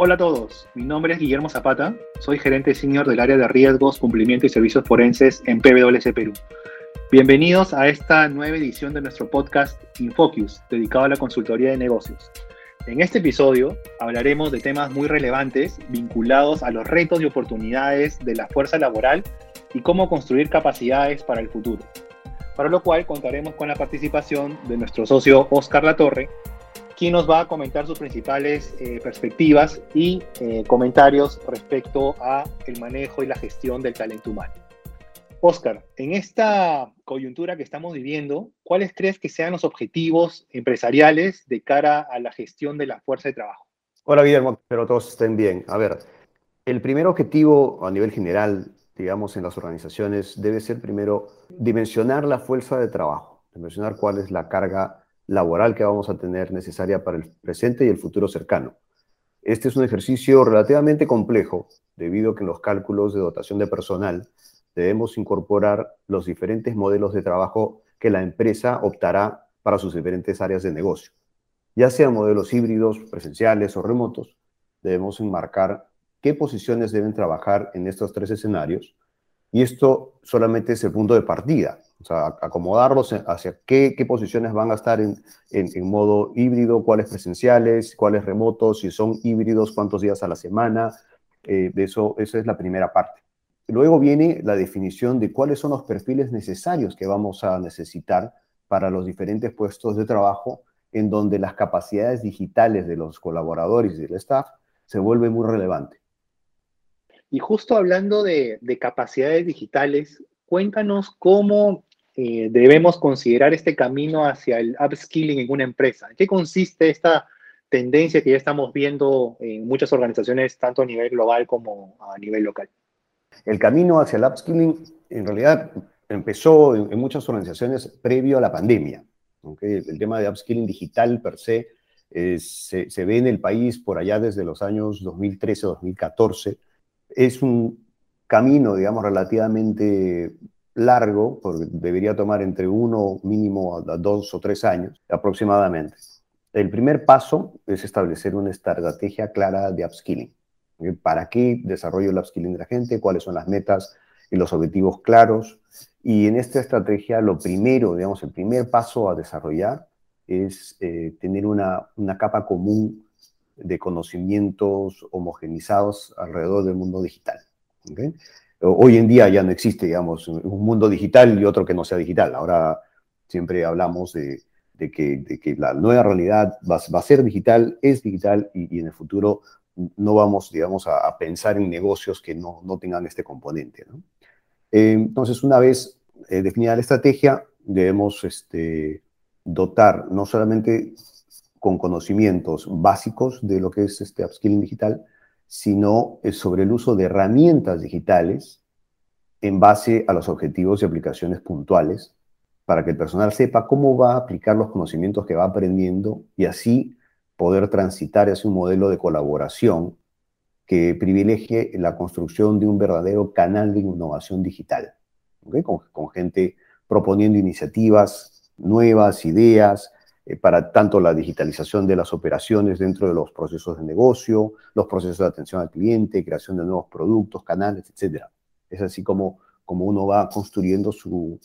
Hola a todos, mi nombre es Guillermo Zapata, soy gerente senior del área de riesgos, cumplimiento y servicios forenses en PwC Perú. Bienvenidos a esta nueva edición de nuestro podcast Infocus, dedicado a la consultoría de negocios. En este episodio hablaremos de temas muy relevantes vinculados a los retos y oportunidades de la fuerza laboral y cómo construir capacidades para el futuro. Para lo cual contaremos con la participación de nuestro socio Oscar Latorre, quien nos va a comentar sus principales eh, perspectivas y eh, comentarios respecto a el manejo y la gestión del talento humano. Oscar, en esta coyuntura que estamos viviendo, ¿cuáles crees que sean los objetivos empresariales de cara a la gestión de la fuerza de trabajo? Hola Guillermo, espero todos estén bien. A ver, el primer objetivo a nivel general, digamos, en las organizaciones debe ser primero dimensionar la fuerza de trabajo, dimensionar cuál es la carga laboral que vamos a tener necesaria para el presente y el futuro cercano. Este es un ejercicio relativamente complejo, debido a que en los cálculos de dotación de personal debemos incorporar los diferentes modelos de trabajo que la empresa optará para sus diferentes áreas de negocio. Ya sean modelos híbridos, presenciales o remotos, debemos enmarcar qué posiciones deben trabajar en estos tres escenarios y esto solamente es el punto de partida. O sea, acomodarlos hacia qué, qué posiciones van a estar en, en, modo híbrido, cuáles presenciales, cuáles remotos, si son híbridos, cuántos días a la semana. Eh, eso, esa es la primera parte. Luego viene la definición de cuáles son los perfiles necesarios que vamos a necesitar para los diferentes puestos de trabajo en donde las capacidades digitales de los colaboradores y del staff se vuelven muy relevantes. Y justo hablando de, de capacidades digitales, cuéntanos cómo eh, debemos considerar este camino hacia el upskilling en una empresa. ¿En qué consiste esta tendencia que ya estamos viendo en muchas organizaciones, tanto a nivel global como a nivel local? El camino hacia el upskilling en realidad empezó en, muchas organizaciones previo a la pandemia. El tema de upskilling digital per se se, se, ve en el país por allá desde los años 2013-2014. Es un camino, digamos, relativamente largo, porque debería tomar entre uno mínimo a dos o tres años aproximadamente. El primer paso es establecer una estrategia clara de upskilling. ¿Para qué desarrollo el upskilling de la gente? ¿Cuáles son las metas y los objetivos claros? Y en esta estrategia, lo primero, digamos, el primer paso a desarrollar es eh, tener una, una capa común de conocimientos homogenizados alrededor del mundo digital. hoy en día ya no existe, digamos, un mundo digital y otro que no sea digital. Ahora siempre hablamos de, que, la nueva realidad va, a ser digital, es digital y, en el futuro no vamos, digamos, a, pensar en negocios que no, tengan este componente. Eh, entonces, una vez eh, definida la estrategia, debemos este, dotar no solamente con conocimientos básicos de lo que es este upskilling digital, sino sobre el uso de herramientas digitales en base a los objetivos y aplicaciones puntuales para que el personal sepa cómo va a aplicar los conocimientos que va aprendiendo y así poder transitar hacia un modelo de colaboración que privilegie la construcción de un verdadero canal de innovación digital, con, con gente proponiendo iniciativas nuevas, ideas, para tanto la digitalización de las operaciones dentro de los procesos de negocio, los procesos de atención al cliente, creación de nuevos productos, canales, etc. Es así como, como uno va construyendo su,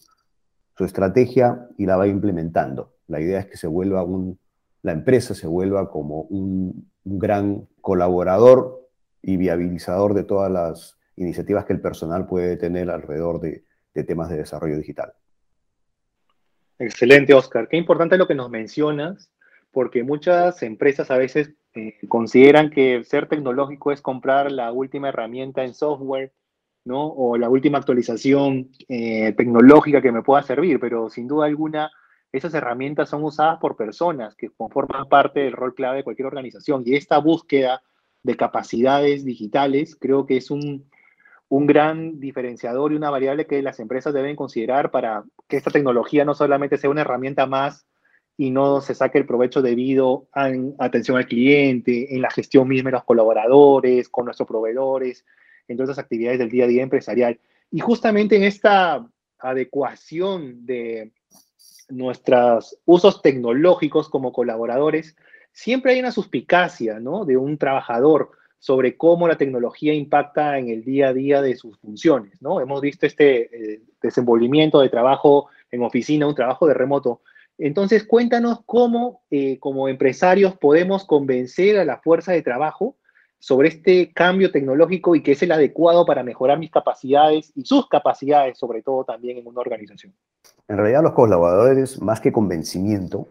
su estrategia y la va implementando. La idea es que se vuelva un, la empresa se vuelva como un, gran colaborador y viabilizador de todas las iniciativas que el personal puede tener alrededor de temas de desarrollo digital. Excelente, Oscar. Qué importante lo que nos mencionas, porque muchas empresas a veces eh, consideran que ser tecnológico es comprar la última herramienta en software, ¿no? O la última actualización eh, tecnológica que me pueda servir, pero sin duda alguna esas herramientas son usadas por personas que conforman parte del rol clave de cualquier organización y esta búsqueda de capacidades digitales creo que es un, un gran diferenciador y una variable que las empresas deben considerar para que esta tecnología no solamente sea una herramienta más y no se saque el provecho debido a atención al cliente, en la gestión misma de los colaboradores, con nuestros proveedores, en todas las actividades del día a día empresarial. Y justamente en esta adecuación de nuestros usos tecnológicos como colaboradores, siempre hay una suspicacia, ¿no? De un trabajador sobre cómo la tecnología impacta en el día a día de sus funciones, ¿no? Hemos visto este eh, desenvolvimiento de trabajo en oficina, un trabajo de remoto. Entonces, cuéntanos cómo, eh, como empresarios, podemos convencer a la fuerza de trabajo sobre este cambio tecnológico y que es el adecuado para mejorar mis capacidades y sus capacidades, sobre todo también en una organización. En realidad, los colaboradores, más que convencimiento,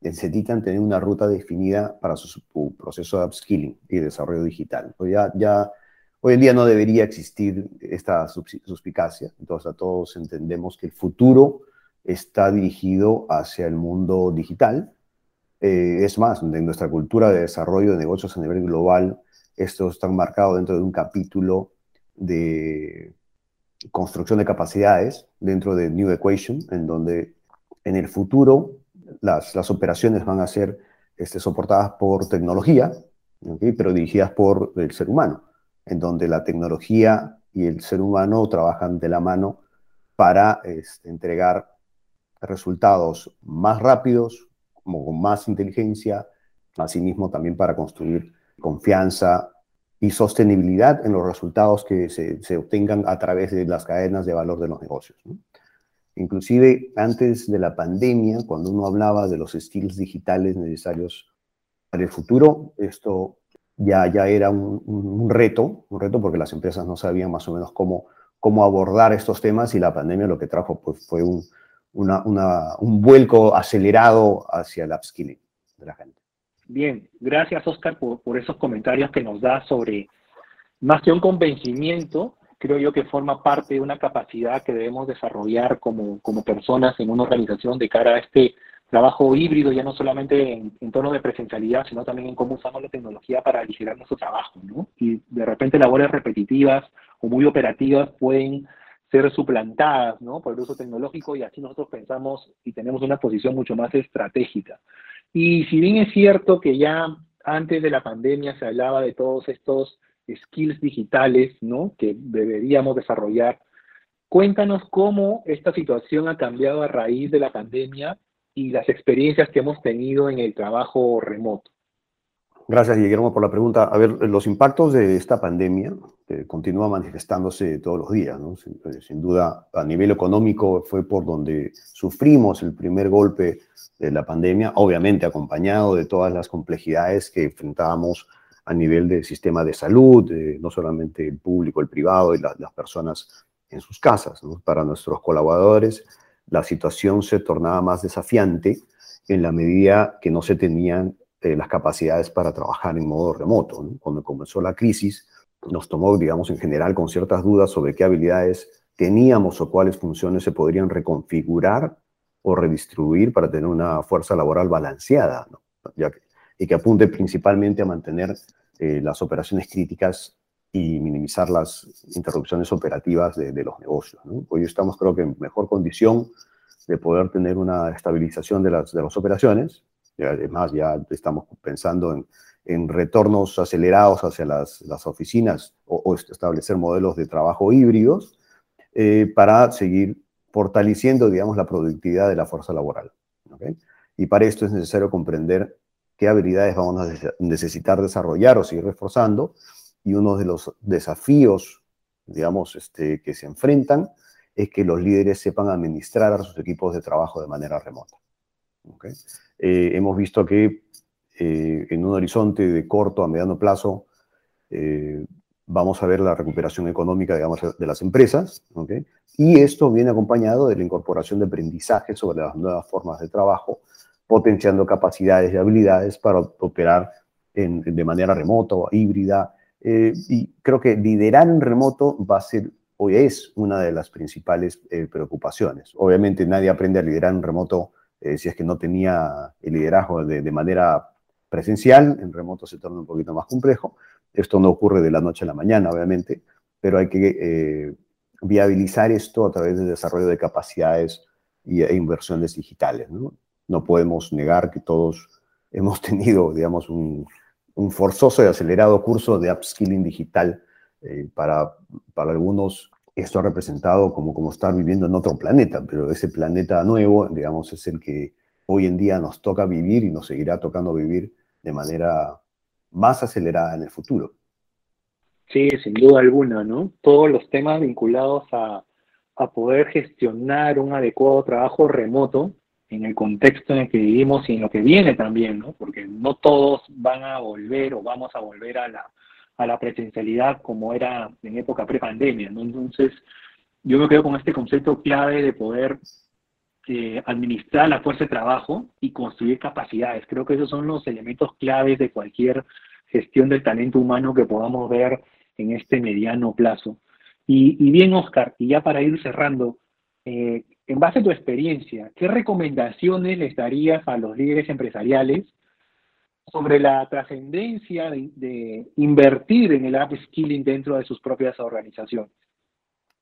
necesitan tener una ruta definida para su, proceso de upskilling y desarrollo digital. Pues ya, ya, hoy en día no debería existir esta suspicacia, entonces a todos entendemos que el futuro está dirigido hacia el mundo digital. Eh, es más, en nuestra cultura de desarrollo de negocios a nivel global, esto está marcado dentro de un capítulo de construcción de capacidades dentro de New Equation, en donde en el futuro las, las operaciones van a ser este, soportadas por tecnología, pero dirigidas por el ser humano, en donde la tecnología y el ser humano trabajan de la mano para este, entregar resultados más rápidos, como con más inteligencia, asimismo también para construir confianza y sostenibilidad en los resultados que se, se obtengan a través de las cadenas de valor de los negocios. Inclusive antes de la pandemia, cuando uno hablaba de los skills digitales necesarios para el futuro, esto ya, ya era un, reto, un reto porque las empresas no sabían más o menos cómo, cómo abordar estos temas y la pandemia lo que trajo pues, fue un, un vuelco acelerado hacia el upskilling de la gente. Bien, gracias Oscar por, por esos comentarios que nos da sobre más que un convencimiento, creo yo que forma parte de una capacidad que debemos desarrollar como, como personas en una organización de cara a este trabajo híbrido, ya no solamente en, en torno de presencialidad, sino también en cómo usamos la tecnología para aligerar nuestro trabajo, ¿no? Y de repente labores repetitivas o muy operativas pueden ser suplantadas, ¿no? Por el uso tecnológico y así nosotros pensamos y tenemos una posición mucho más estratégica. Y si bien es cierto que ya antes de la pandemia se hablaba de todos estos skills digitales, ¿no? Que deberíamos desarrollar. Cuéntanos cómo esta situación ha cambiado a raíz de la pandemia y las experiencias que hemos tenido en el trabajo remoto. Gracias, Guillermo, por la pregunta. A ver, los impactos de esta pandemia eh, continúan manifestándose todos los días, ¿no? Sin, eh, sin, duda, a nivel económico fue por donde sufrimos el primer golpe de la pandemia, obviamente acompañado de todas las complejidades que enfrentábamos a nivel del sistema de salud, no solamente el público, el privado y las personas en sus casas. Para nuestros colaboradores, la situación se tornaba más desafiante en la medida que no se tenían eh, las capacidades para trabajar en modo remoto. Cuando comenzó la crisis, nos tomó, digamos, en general con ciertas dudas sobre qué habilidades teníamos o cuáles funciones se podrían reconfigurar o redistribuir para tener una fuerza laboral balanceada, ¿no? ya que y que apunte principalmente a mantener eh, las operaciones críticas y minimizar las interrupciones operativas de, los negocios. Hoy estamos creo que en mejor condición de poder tener una estabilización de las, de las operaciones. Además ya estamos pensando en, en retornos acelerados hacia las, las oficinas o, establecer modelos de trabajo híbridos eh, para seguir fortaleciendo, digamos, la productividad de la fuerza laboral. ¿okay? Y para esto es necesario comprender qué habilidades vamos a necesitar desarrollar o seguir reforzando. Y uno de los desafíos, digamos, este, que se enfrentan es que los líderes sepan administrar a sus equipos de trabajo de manera remota. Eh, hemos visto que eh, en un horizonte de corto a mediano plazo eh, vamos a ver la recuperación económica, digamos, de las empresas, y esto viene acompañado de la incorporación de aprendizaje sobre las nuevas formas de trabajo potenciando capacidades y habilidades para operar en, de manera remota o híbrida. Eh, y creo que liderar en remoto va a ser, hoy es una de las principales eh, preocupaciones. Obviamente nadie aprende a liderar en remoto eh, si es que no tenía el liderazgo de, manera presencial. En remoto se torna un poquito más complejo. Esto no ocurre de la noche a la mañana, obviamente, pero hay que viabilizar esto a través del desarrollo de capacidades e inversiones digitales. No podemos negar que todos hemos tenido, digamos, un, forzoso y acelerado curso de upskilling digital. Eh, para, para algunos esto ha representado como, como estar viviendo en otro planeta, pero ese planeta nuevo, digamos, es el que hoy en día nos toca vivir y nos seguirá tocando vivir de manera más acelerada en el futuro. Sí, sin duda alguna, ¿no? Todos los temas vinculados a, a poder gestionar un adecuado trabajo remoto en el contexto en el que vivimos y en lo que viene también, ¿no? Porque no todos van a volver o vamos a volver a la, a la presencialidad como era en época pre-pandemia, ¿no? Entonces, yo me quedo con este concepto clave de poder eh, administrar la fuerza de trabajo y construir capacidades. Creo que esos son los elementos claves de cualquier gestión del talento humano que podamos ver en este mediano plazo. Y, bien, Oscar, y ya para ir cerrando, eh, en base a tu experiencia, ¿qué recomendaciones les darías a los líderes empresariales sobre la trascendencia de, invertir en el upskilling dentro de sus propias organizaciones?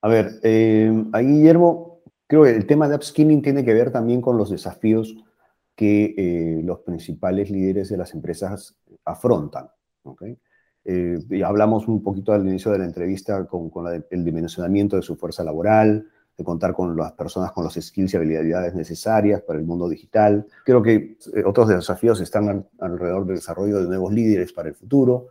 A ver, eh, ahí Guillermo, creo que el tema de upskilling tiene que ver también con los desafíos que eh, los principales líderes de las empresas afrontan. Eh, hablamos un poquito al inicio de la entrevista con, el dimensionamiento de su fuerza laboral, de contar con las personas con los skills y habilidades necesarias para el mundo digital. Creo que eh, otros desafíos están alrededor del desarrollo de nuevos líderes para el futuro,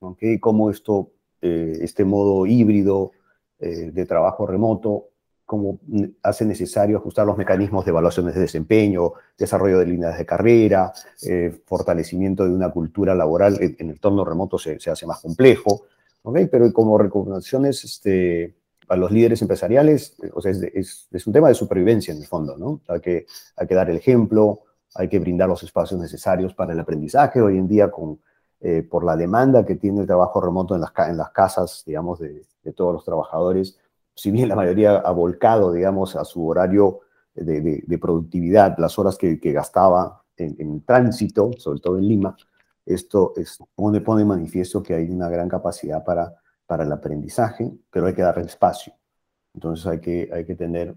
¿okay? cómo esto, eh, este modo híbrido de trabajo remoto cómo hace necesario ajustar los mecanismos de evaluaciones de desempeño, desarrollo de líneas de carrera, eh, fortalecimiento de una cultura laboral en, el entorno remoto se, hace más complejo, ¿okay? pero como recomendaciones este, a los líderes empresariales, o sea, es, es, un tema de supervivencia en el fondo, ¿no? Hay que, dar el ejemplo, hay que brindar los espacios necesarios para el aprendizaje. Hoy en día, con, eh, por la demanda que tiene el trabajo remoto en las, casas, digamos, de, todos los trabajadores, si bien la mayoría ha volcado, digamos, a su horario de, productividad, las horas que, gastaba en, tránsito, sobre todo en Lima, esto pone, pone manifiesto que hay una gran capacidad para, para el aprendizaje, pero hay que darle espacio. Entonces hay que, tener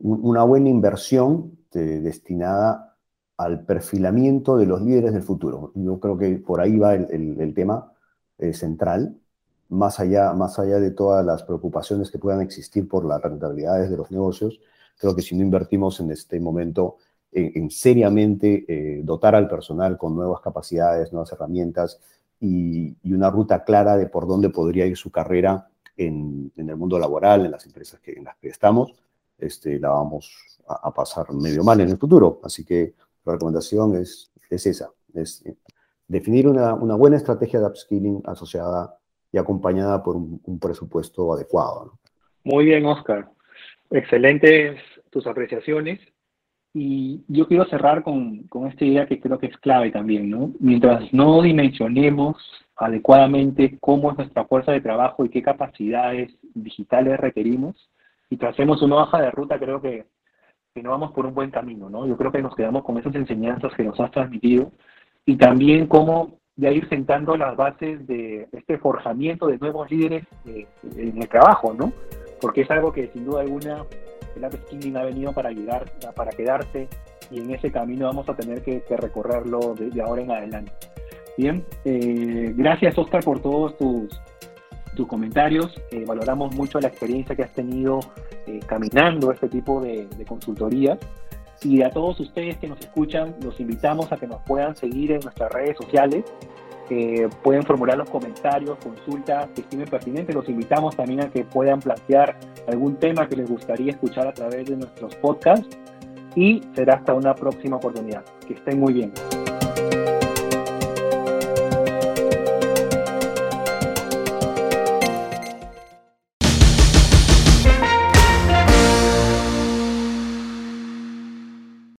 una buena inversión destinada al perfilamiento de los líderes del futuro. Yo creo que por ahí va el, tema eh, central más allá, más allá de todas las preocupaciones que puedan existir por las rentabilidades de los negocios, creo que si no invertimos en este momento en, seriamente eh, dotar al personal con nuevas capacidades, nuevas herramientas y, una ruta clara de por dónde podría ir su carrera en, el mundo laboral, en las empresas que, en las que estamos, este, la vamos a, pasar medio mal en el futuro. Así que la recomendación es, es esa, es definir una, una buena estrategia de upskilling asociada y acompañada por un, presupuesto adecuado. Muy bien, Oscar. Excelentes tus apreciaciones. Y yo quiero cerrar con, con, esta idea que creo que es clave también, ¿no? Mientras no dimensionemos adecuadamente cómo es nuestra fuerza de trabajo y qué capacidades digitales requerimos, y tracemos una hoja de ruta, creo que, que no vamos por un buen camino, ¿no? Yo creo que nos quedamos con esas enseñanzas que nos has transmitido y también cómo de ir sentando las bases de este forjamiento de nuevos líderes en el trabajo, ¿no? Porque es algo que sin duda alguna el upskilling ha venido para llegar, para quedarse y en ese camino vamos a tener que, recorrerlo de, ahora en adelante. Bien, eh, gracias Oscar por todos tus, tus comentarios. Eh, valoramos mucho la experiencia que has tenido eh, caminando este tipo de, de consultorías. Y a todos ustedes que nos escuchan, los invitamos a que nos puedan seguir en nuestras redes sociales. Que pueden formular los comentarios, consultas que estimen pertinentes. Los invitamos también a que puedan plantear algún tema que les gustaría escuchar a través de nuestros podcasts. Y será hasta una próxima oportunidad. Que estén muy bien.